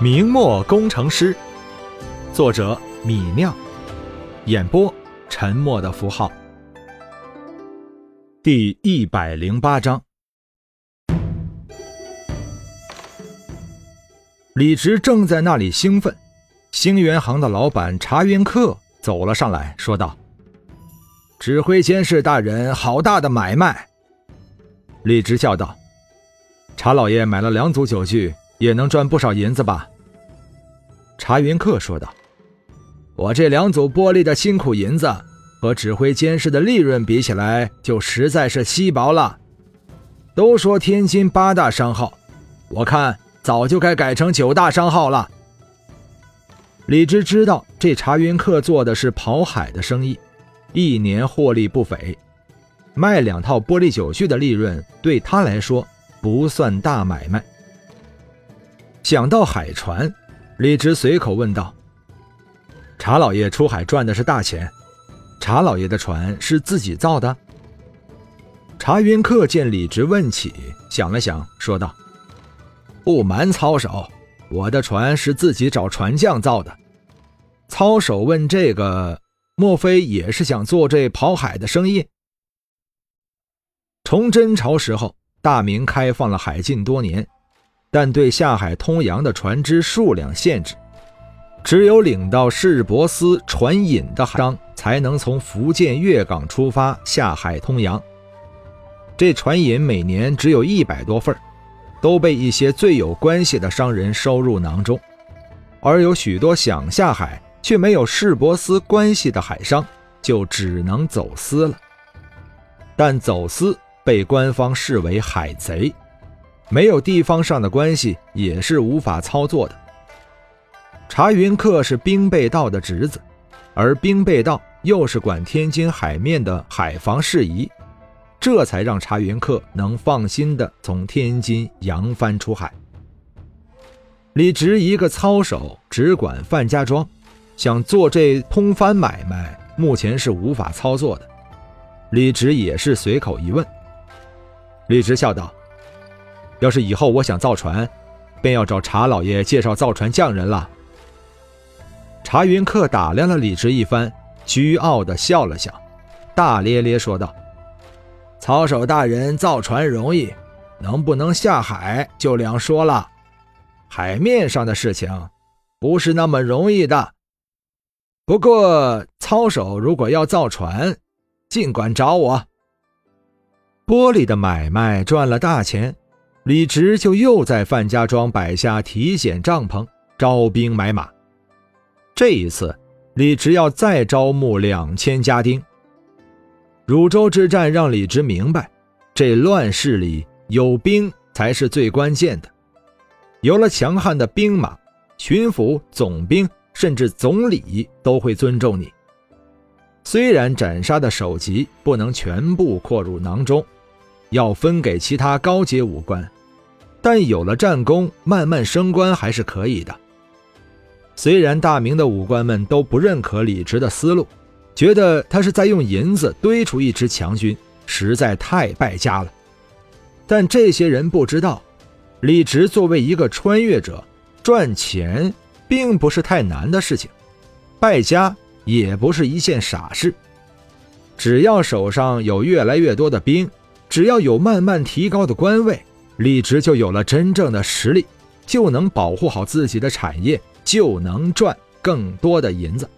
明末工程师，作者米酿，演播沉默的符号。第一百零八章，李直正在那里兴奋，兴元行的老板查云客走了上来，说道：“指挥监事大人，好大的买卖！”李直笑道：“查老爷买了两组酒具。”也能赚不少银子吧？查云客说道：“我这两组玻璃的辛苦银子，和指挥监视的利润比起来，就实在是稀薄了。都说天津八大商号，我看早就该改成九大商号了。”李直知道这查云客做的是跑海的生意，一年获利不菲，卖两套玻璃酒具的利润对他来说不算大买卖。想到海船，李直随口问道：“查老爷出海赚的是大钱，查老爷的船是自己造的？”查云客见李直问起，想了想，说道：“不瞒操守，我的船是自己找船匠造的。操守问这个，莫非也是想做这跑海的生意？”崇祯朝时候，大明开放了海禁多年。但对下海通洋的船只数量限制，只有领到市舶司船引的海商才能从福建粤港出发下海通洋。这船引每年只有一百多份都被一些最有关系的商人收入囊中，而有许多想下海却没有市舶司关系的海商，就只能走私了。但走私被官方视为海贼。没有地方上的关系也是无法操作的。查云客是兵备道的侄子，而兵备道又是管天津海面的海防事宜，这才让查云客能放心的从天津扬帆出海。李直一个操守只管范家庄，想做这通帆买卖，目前是无法操作的。李直也是随口一问。李直笑道。要是以后我想造船，便要找查老爷介绍造船匠人了。查云客打量了李直一番，倨傲的笑了笑，大咧咧说道：“操守大人造船容易，能不能下海就两说了。海面上的事情不是那么容易的。不过操守如果要造船，尽管找我。玻璃的买卖赚了大钱。”李直就又在范家庄摆下体检帐篷，招兵买马。这一次，李直要再招募两千家丁。汝州之战让李直明白，这乱世里有兵才是最关键的。有了强悍的兵马，巡抚、总兵甚至总理都会尊重你。虽然斩杀的首级不能全部扩入囊中，要分给其他高阶武官。但有了战功，慢慢升官还是可以的。虽然大明的武官们都不认可李直的思路，觉得他是在用银子堆出一支强军，实在太败家了。但这些人不知道，李直作为一个穿越者，赚钱并不是太难的事情，败家也不是一件傻事。只要手上有越来越多的兵，只要有慢慢提高的官位。李直就有了真正的实力，就能保护好自己的产业，就能赚更多的银子。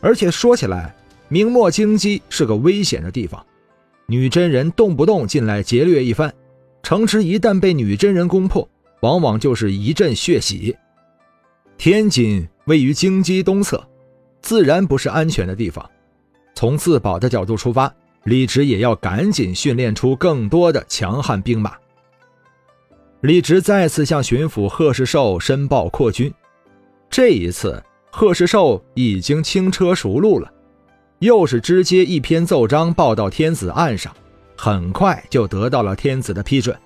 而且说起来，明末京畿是个危险的地方，女真人动不动进来劫掠一番，城池一旦被女真人攻破，往往就是一阵血洗。天津位于京畿东侧，自然不是安全的地方。从自保的角度出发，李直也要赶紧训练出更多的强悍兵马。李直再次向巡抚贺世寿申报扩军，这一次贺世寿已经轻车熟路了，又是直接一篇奏章报到天子案上，很快就得到了天子的批准。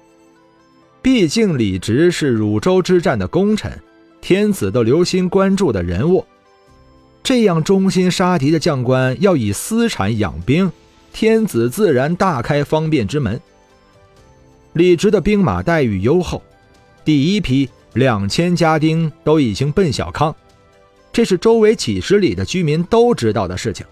毕竟李直是汝州之战的功臣，天子都留心关注的人物，这样忠心杀敌的将官要以私产养兵，天子自然大开方便之门。李直的兵马待遇优厚，第一批两千家丁都已经奔小康，这是周围几十里的居民都知道的事情。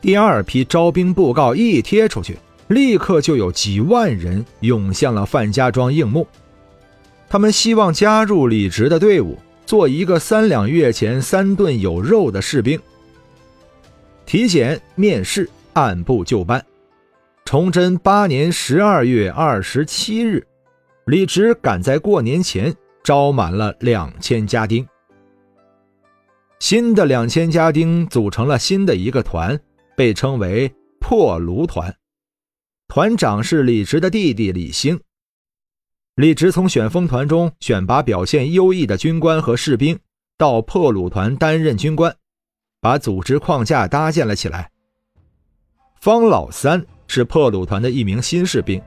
第二批招兵布告一贴出去，立刻就有几万人涌向了范家庄应募。他们希望加入李直的队伍，做一个三两月前三顿有肉的士兵。体检、面试按部就班。崇祯八年十二月二十七日，李直赶在过年前招满了两千家丁。新的两千家丁组成了新的一个团。被称为破卢团，团长是李直的弟弟李兴。李直从选锋团中选拔表现优异的军官和士兵到破虏团担任军官，把组织框架搭建了起来。方老三是破鲁团的一名新士兵，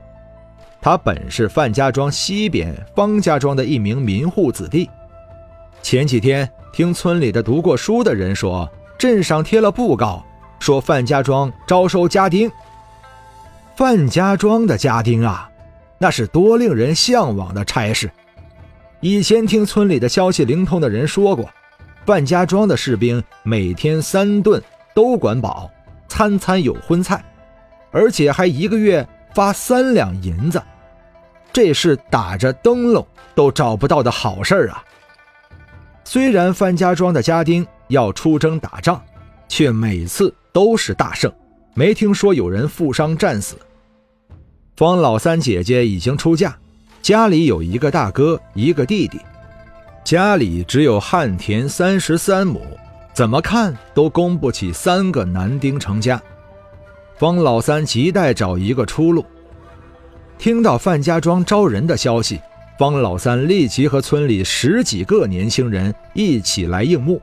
他本是范家庄西边方家庄的一名民户子弟。前几天听村里的读过书的人说，镇上贴了布告。说范家庄招收家丁。范家庄的家丁啊，那是多令人向往的差事。以前听村里的消息灵通的人说过，范家庄的士兵每天三顿都管饱，餐餐有荤菜，而且还一个月发三两银子，这是打着灯笼都找不到的好事啊。虽然范家庄的家丁要出征打仗，却每次。都是大胜，没听说有人负伤战死。方老三姐姐已经出嫁，家里有一个大哥，一个弟弟，家里只有旱田三十三亩，怎么看都供不起三个男丁成家。方老三急待找一个出路。听到范家庄招人的消息，方老三立即和村里十几个年轻人一起来应募。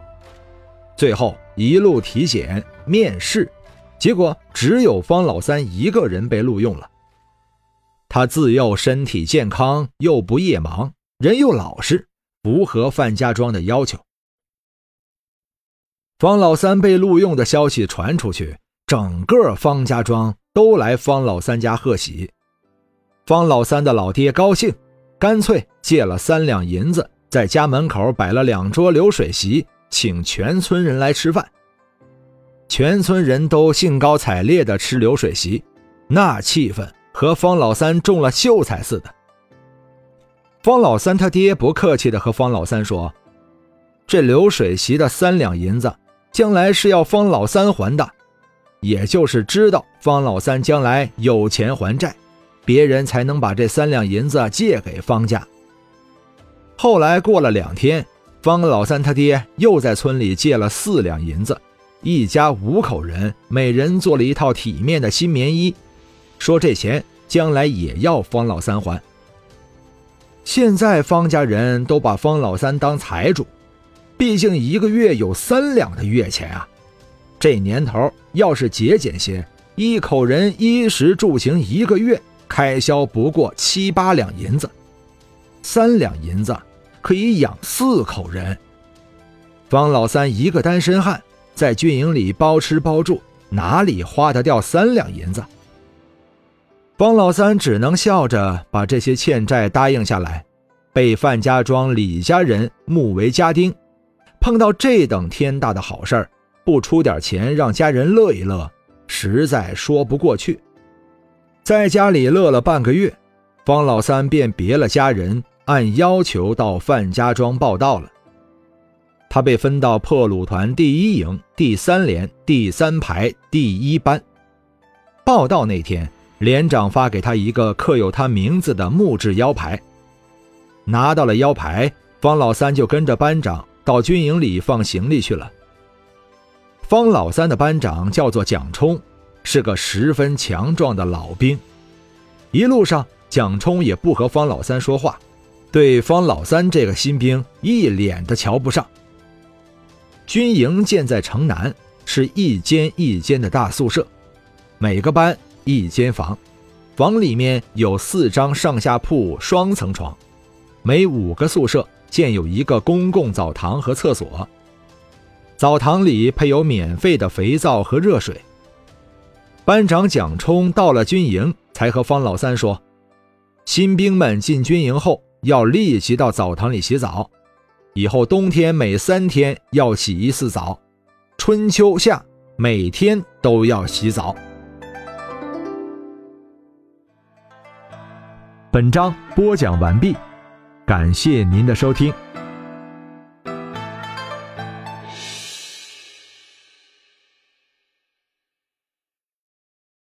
最后一路体检面试，结果只有方老三一个人被录用了。他自幼身体健康，又不夜盲，人又老实，符合范家庄的要求。方老三被录用的消息传出去，整个方家庄都来方老三家贺喜。方老三的老爹高兴，干脆借了三两银子，在家门口摆了两桌流水席。请全村人来吃饭，全村人都兴高采烈地吃流水席，那气氛和方老三中了秀才似的。方老三他爹不客气地和方老三说：“这流水席的三两银子，将来是要方老三还的，也就是知道方老三将来有钱还债，别人才能把这三两银子借给方家。”后来过了两天。方老三他爹又在村里借了四两银子，一家五口人每人做了一套体面的新棉衣，说这钱将来也要方老三还。现在方家人都把方老三当财主，毕竟一个月有三两的月钱啊。这年头要是节俭些，一口人衣食住行一个月开销不过七八两银子，三两银子。可以养四口人。方老三一个单身汉，在军营里包吃包住，哪里花得掉三两银子？方老三只能笑着把这些欠债答应下来，被范家庄李家人募为家丁。碰到这等天大的好事儿，不出点钱让家人乐一乐，实在说不过去。在家里乐了半个月，方老三便别了家人。按要求到范家庄报道了。他被分到破虏团第一营第三连第三排第一班。报道那天，连长发给他一个刻有他名字的木质腰牌。拿到了腰牌，方老三就跟着班长到军营里放行李去了。方老三的班长叫做蒋冲，是个十分强壮的老兵。一路上，蒋冲也不和方老三说话。对方老三这个新兵一脸的瞧不上。军营建在城南，是一间一间的大宿舍，每个班一间房，房里面有四张上下铺双层床，每五个宿舍建有一个公共澡堂和厕所。澡堂里配有免费的肥皂和热水。班长蒋冲到了军营才和方老三说新兵们进军营后要立即到澡堂里洗澡。以后冬天每三天要洗一次澡。春秋夏每天都要洗澡。本章播讲完毕。感谢您的收听。